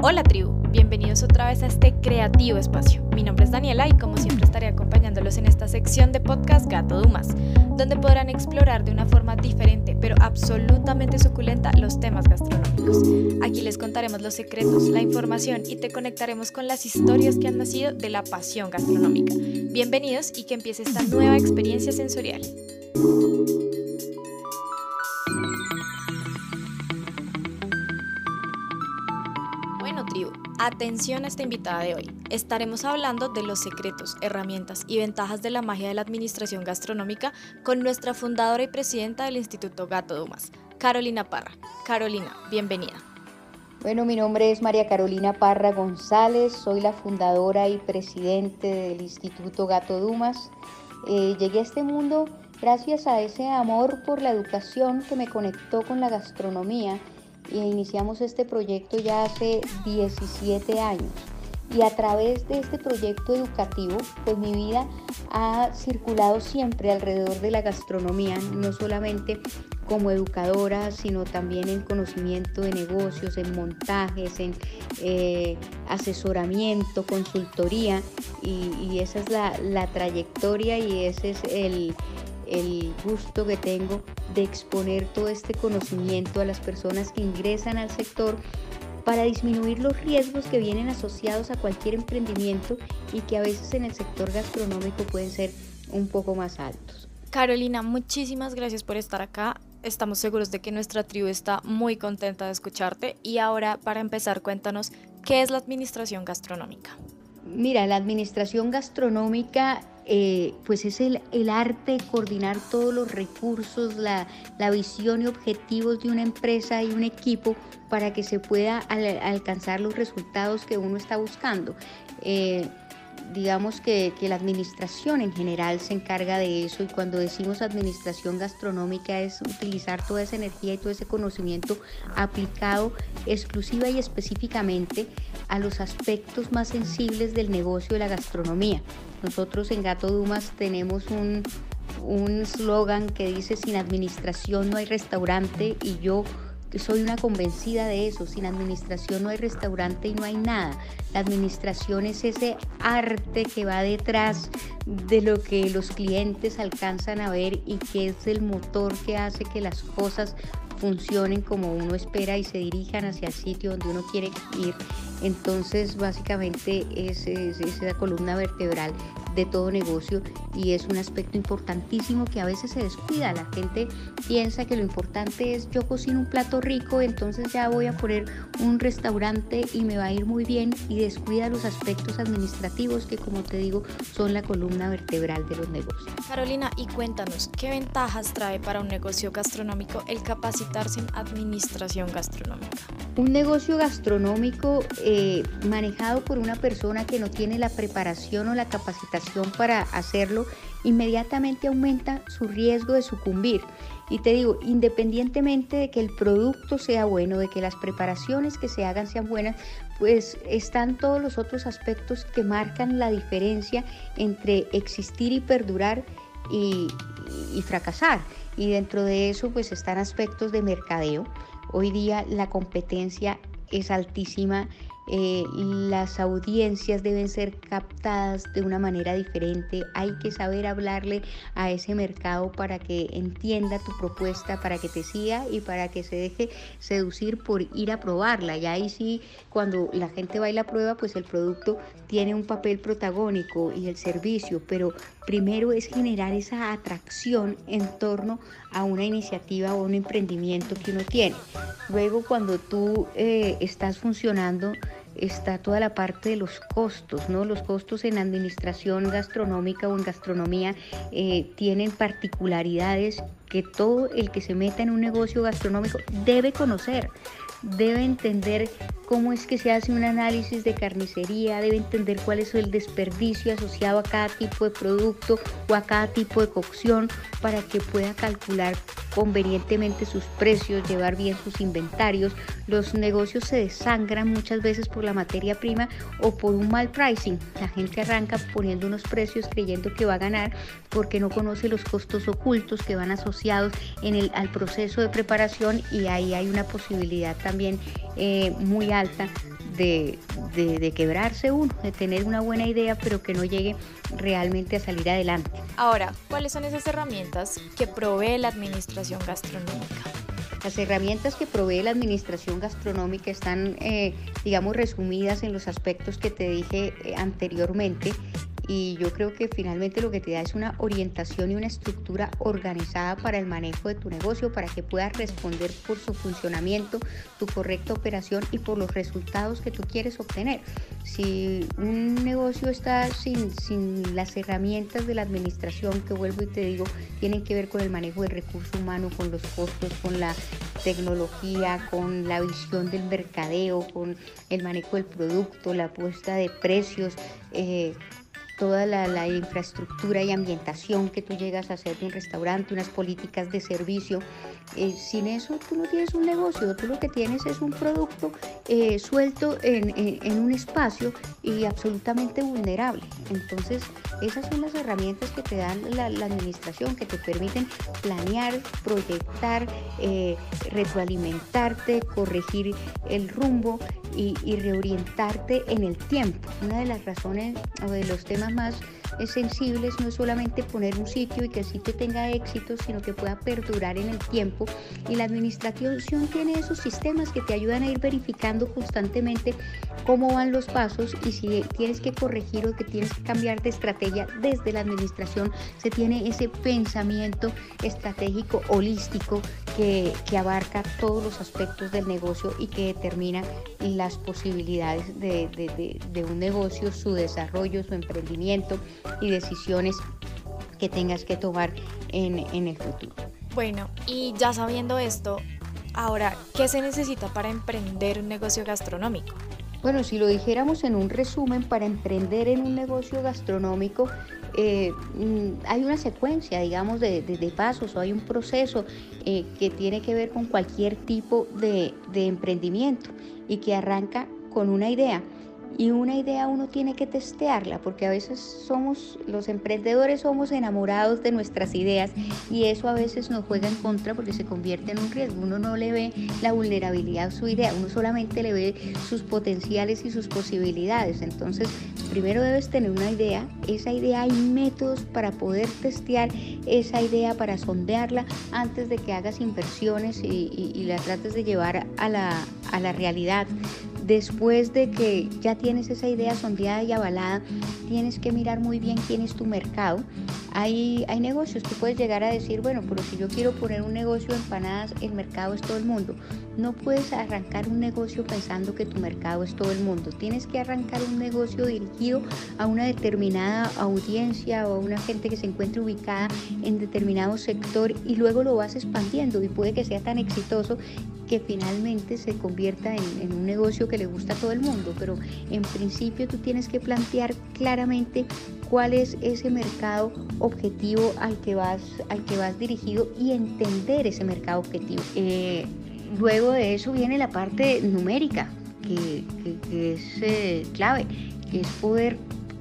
Hola tribu, bienvenidos otra vez a este creativo espacio. Mi nombre es Daniela y como siempre estaré acompañándolos en esta sección de podcast Gato Dumas, donde podrán explorar de una forma diferente pero absolutamente suculenta los temas gastronómicos. Aquí les contaremos los secretos, la información y te conectaremos con las historias que han nacido de la pasión gastronómica. Bienvenidos y que empiece esta nueva experiencia sensorial. Atención a esta invitada de hoy. Estaremos hablando de los secretos, herramientas y ventajas de la magia de la administración gastronómica con nuestra fundadora y presidenta del Instituto Gato Dumas, Carolina Parra. Carolina, bienvenida. Bueno, mi nombre es María Carolina Parra González, soy la fundadora y presidente del Instituto Gato Dumas. Eh, llegué a este mundo gracias a ese amor por la educación que me conectó con la gastronomía y iniciamos este proyecto ya hace 17 años. Y a través de este proyecto educativo, pues mi vida ha circulado siempre alrededor de la gastronomía, no solamente como educadora, sino también en conocimiento de negocios, en montajes, en eh, asesoramiento, consultoría, y, esa es la, la trayectoria y ese es el, el gusto que tengo de exponer todo este conocimiento a las personas que ingresan al sector para disminuir los riesgos que vienen asociados a cualquier emprendimiento y que a veces en el sector gastronómico pueden ser un poco más altos. Carolina, muchísimas gracias por estar acá. Estamos seguros de que nuestra tribu está muy contenta de escucharte y ahora para empezar cuéntanos qué es la administración gastronómica. Mira, la administración gastronómica eh, pues es el, arte de coordinar todos los recursos, la, visión y objetivos de una empresa y un equipo para que se pueda alcanzar los resultados que uno está buscando. Eh, digamos que, la administración en general se encarga de eso y cuando decimos administración gastronómica es utilizar toda esa energía y todo ese conocimiento aplicado exclusiva y específicamente a los aspectos más sensibles del negocio de la gastronomía. Nosotros en Gato Dumas tenemos un slogan que dice sin administración no hay restaurante y yo soy una convencida de eso. Sin administración no hay restaurante y no hay nada. La administración es ese arte que va detrás de lo que los clientes alcanzan a ver y que es el motor que hace que las cosas funcionen como uno espera y se dirijan hacia el sitio donde uno quiere ir. Entonces, básicamente es, esa columna vertebral de todo negocio y es un aspecto importantísimo que a veces se descuida. La gente piensa que lo importante es yo cocino un plato rico, entonces ya voy a poner un restaurante y me va a ir muy bien y descuida los aspectos administrativos que como te digo son la columna vertebral de los negocios. Carolina, y cuéntanos, ¿qué ventajas trae para un negocio gastronómico el capacitarse en administración gastronómica? Un negocio gastronómico eh, manejado por una persona que no tiene la preparación o la capacitación para hacerlo, inmediatamente aumenta su riesgo de sucumbir. Y te digo, independientemente de que el producto sea bueno, de que las preparaciones que se hagan sean buenas, pues están todos los otros aspectos que marcan la diferencia entre existir y perdurar y, y fracasar. Y dentro de eso pues están aspectos de mercadeo. Hoy día la competencia es altísima eh, las audiencias deben ser captadas de una manera diferente, hay que saber hablarle a ese mercado para que entienda tu propuesta, para que te siga y para que se deje seducir por ir a probarla. Y ahí sí, cuando la gente va y la prueba, pues el producto tiene un papel protagónico y el servicio, pero primero es generar esa atracción en torno a una iniciativa o un emprendimiento que uno tiene. Luego cuando tú eh, estás funcionando, está toda la parte de los costos, ¿no? Los costos en administración gastronómica o en gastronomía eh, tienen particularidades que todo el que se meta en un negocio gastronómico debe conocer, debe entender cómo es que se hace un análisis de carnicería, debe entender cuál es el desperdicio asociado a cada tipo de producto o a cada tipo de cocción para que pueda calcular convenientemente sus precios, llevar bien sus inventarios. Los negocios se desangran muchas veces por la materia prima o por un mal pricing. La gente arranca poniendo unos precios creyendo que va a ganar porque no conoce los costos ocultos que van asociados en el, al proceso de preparación y ahí hay una posibilidad también eh, muy alta de, de, quebrarse uno, de tener una buena idea, pero que no llegue realmente a salir adelante. Ahora, ¿cuáles son esas herramientas que provee la administración gastronómica? Las herramientas que provee la administración gastronómica están, eh, digamos, resumidas en los aspectos que te dije eh, anteriormente y yo creo que finalmente lo que te da es una orientación y una estructura organizada para el manejo de tu negocio, para que puedas responder por su funcionamiento, tu correcta operación y por los resultados que tú quieres obtener. Si un negocio está sin, sin las herramientas de la administración, que vuelvo y te digo, tienen que ver con el manejo del recurso humano, con los costos, con la tecnología, con la visión del mercadeo, con el manejo del producto, la puesta de precios, eh, toda la, infraestructura y ambientación que tú llegas a hacer de un restaurante, unas políticas de servicio. Eh, sin eso tú no tienes un negocio, tú lo que tienes es un producto eh, suelto en, un espacio y absolutamente vulnerable. Entonces, esas son las herramientas que te dan la, administración, que te permiten planear, proyectar, eh, retroalimentarte, corregir el rumbo y reorientarte en el tiempo. Una de las razones o de los temas más sensibles no es solamente poner un sitio y que el sitio tenga éxito, sino que pueda perdurar en el tiempo. Y la administración tiene esos sistemas que te ayudan a ir verificando constantemente cómo van los pasos y si tienes que corregir o que tienes que cambiar de estrategia desde la administración, se tiene ese pensamiento estratégico holístico que, abarca todos los aspectos del negocio y que determina las posibilidades de, de un negocio, su desarrollo, su emprendimiento, y decisiones que tengas que tomar en, en el futuro. Bueno, y ya sabiendo esto, ahora, ¿qué se necesita para emprender un negocio gastronómico? Bueno, si lo dijéramos en un resumen, para emprender en un negocio gastronómico eh, mm, hay una secuencia, digamos, de, de, pasos o hay un proceso eh, que tiene que ver con cualquier tipo de, de emprendimiento y que arranca con una idea y una idea uno tiene que testearla porque a veces somos los emprendedores somos enamorados de nuestras ideas y eso a veces nos juega en contra porque se convierte en un riesgo. Uno no le ve la vulnerabilidad a su idea uno solamente le ve sus potenciales y sus posibilidades. Entonces primero debes tener una idea esa idea hay métodos para poder testear esa idea para sondearla antes de que hagas inversiones y, la trates de llevar a la, a la realidad después de que ya tienes esa idea sondeada y avalada, tienes que mirar muy bien quién es tu mercado. Hay, hay negocios, tú puedes llegar a decir, bueno, pero si yo quiero poner un negocio de empanadas, el mercado es todo el mundo. No puedes arrancar un negocio pensando que tu mercado es todo el mundo. Tienes que arrancar un negocio dirigido a una determinada audiencia o a una gente que se encuentre ubicada en determinado sector y luego lo vas expandiendo y puede que sea tan exitoso que finalmente se convierta en, un negocio que le gusta a todo el mundo, pero en principio tú tienes que plantear claramente cuál es ese mercado objetivo al que vas, al que vas dirigido y entender ese mercado objetivo. Eh, luego de eso viene la parte numérica, que, es eh, clave, que es poder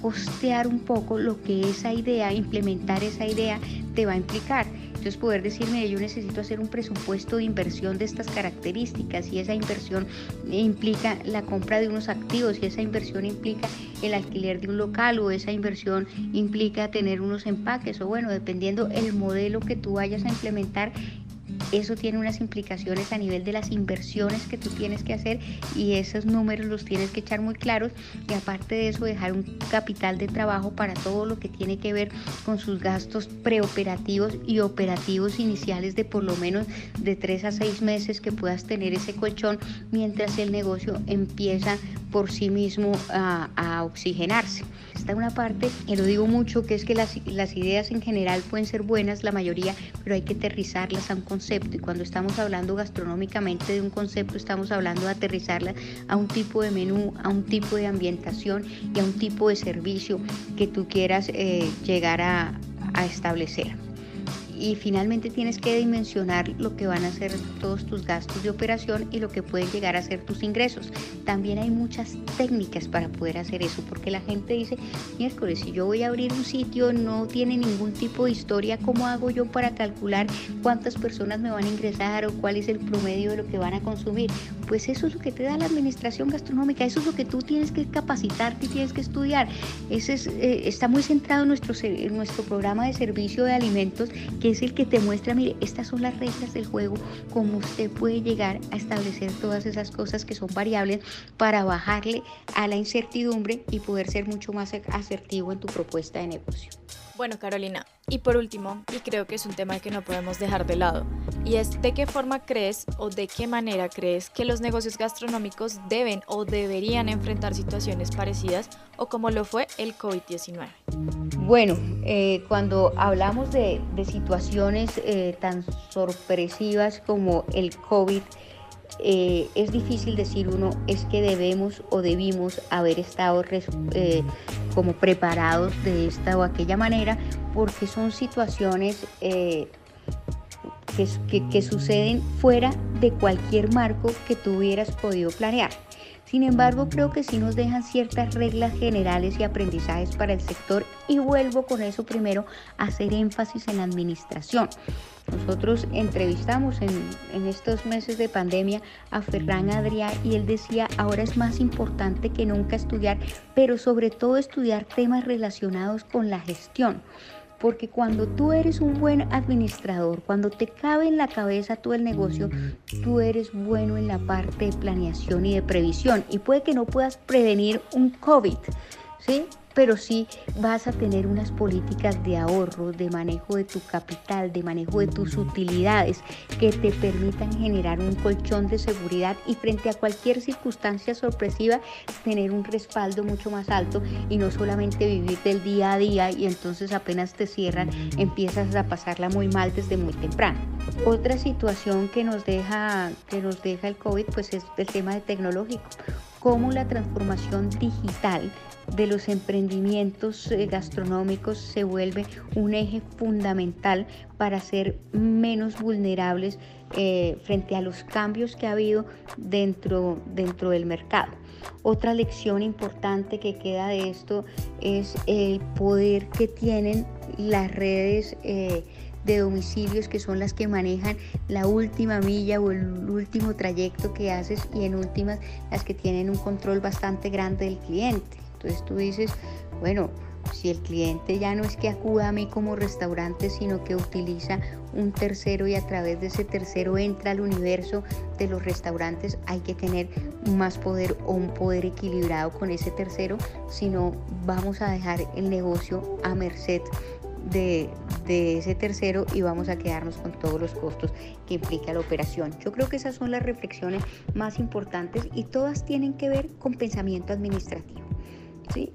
costear un poco lo que esa idea, implementar esa idea te va a implicar. Entonces poder decirme, yo necesito hacer un presupuesto de inversión de estas características y esa inversión implica la compra de unos activos y esa inversión implica el alquiler de un local o esa inversión implica tener unos empaques o bueno, dependiendo el modelo que tú vayas a implementar, eso tiene unas implicaciones a nivel de las inversiones que tú tienes que hacer y esos números los tienes que echar muy claros y aparte de eso dejar un capital de trabajo para todo lo que tiene que ver con sus gastos preoperativos y operativos iniciales de por lo menos de tres a seis meses que puedas tener ese colchón mientras el negocio empieza por sí mismo a, oxigenarse. Está una parte, y lo digo mucho, que es que las, ideas en general pueden ser buenas, la mayoría, pero hay que aterrizarlas a un concepto. Y cuando estamos hablando gastronómicamente de un concepto, estamos hablando de aterrizarla a un tipo de menú, a un tipo de ambientación y a un tipo de servicio que tú quieras eh, llegar a establecer y finalmente tienes que dimensionar lo que van a ser todos tus gastos de operación y lo que pueden llegar a ser tus ingresos. También hay muchas técnicas para poder hacer eso, porque la gente dice, miércoles, si yo voy a abrir un sitio, no tiene ningún tipo de historia, ¿cómo hago yo para calcular cuántas personas me van a ingresar o cuál es el promedio de lo que van a consumir? Pues eso es lo que te da la administración gastronómica, eso es lo que tú tienes que capacitarte y tienes que estudiar. Ese es, eh, está muy centrado en nuestro, nuestro programa de servicio de alimentos, que es el que te muestra, mire, estas son las reglas del juego, cómo usted puede llegar a establecer todas esas cosas que son variables para bajarle a la incertidumbre y poder ser mucho más asertivo en tu propuesta de negocio. Bueno, Carolina, y por último, y creo que es un tema que no podemos dejar de lado, y es de qué forma crees o de qué manera crees que los negocios gastronómicos deben o deberían enfrentar situaciones parecidas o como lo fue el COVID-19. Bueno, eh, cuando hablamos de, situaciones eh, tan sorpresivas como el COVID, eh, es difícil decir uno es que debemos o debimos haber estado eh, como preparados de esta o aquella manera porque son situaciones eh, que, que suceden fuera de cualquier marco que tú hubieras podido planear. Sin embargo, creo que sí nos dejan ciertas reglas generales y aprendizajes para el sector y vuelvo con eso primero a hacer énfasis en la administración. Nosotros entrevistamos en, estos meses de pandemia a Ferran Adrià y él decía, ahora es más importante que nunca estudiar, pero sobre todo estudiar temas relacionados con la gestión. Porque cuando tú eres un buen administrador, cuando te cabe en la cabeza todo el negocio, tú eres bueno en la parte de planeación y de previsión. Y puede que no puedas prevenir un COVID, ¿sí? Pero sí vas a tener unas políticas de ahorro, de manejo de tu capital, de manejo de tus utilidades que te permitan generar un colchón de seguridad y frente a cualquier circunstancia sorpresiva tener un respaldo mucho más alto y no solamente vivir del día a día y entonces apenas te cierran empiezas a pasarla muy mal desde muy temprano. Otra situación que nos deja, que nos deja el COVID pues es el tema de tecnológico, cómo la transformación digital de los emprendimientos eh, gastronómicos se vuelve un eje fundamental para ser menos vulnerables eh, frente a los cambios que ha habido dentro, dentro del mercado. Otra lección importante que queda de esto es el poder que tienen las redes eh, de domicilios que son las que manejan la última milla o el último trayecto que haces y en últimas las que tienen un control bastante grande del cliente. Entonces tú dices, bueno, si el cliente ya no es que acuda a mí como restaurante, sino que utiliza un tercero y a través de ese tercero entra al universo de los restaurantes, hay que tener más poder o un poder equilibrado con ese tercero, si no vamos a dejar el negocio a merced de, de, ese tercero y vamos a quedarnos con todos los costos que implica la operación. Yo creo que esas son las reflexiones más importantes y todas tienen que ver con pensamiento administrativo.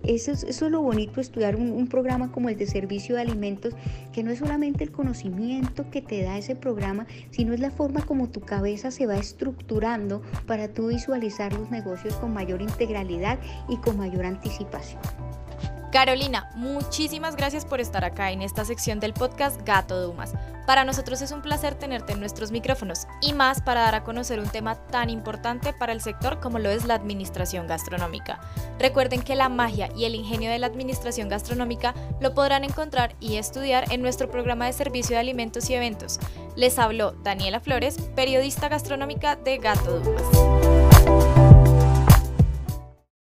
Eso, es, lo bonito, estudiar un, programa como el de servicio de alimentos, que no es solamente el conocimiento que te da ese programa, sino es la forma como tu cabeza se va estructurando para tú visualizar los negocios con mayor integralidad y con mayor anticipación. Carolina, muchísimas gracias por estar acá en esta sección del podcast Gato Dumas. Para nosotros es un placer tenerte en nuestros micrófonos y más para dar a conocer un tema tan importante para el sector como lo es la administración gastronómica. Recuerden que la magia y el ingenio de la administración gastronómica lo podrán encontrar y estudiar en nuestro programa de servicio de alimentos y eventos. Les habló Daniela Flores, periodista gastronómica de Gato Dumas.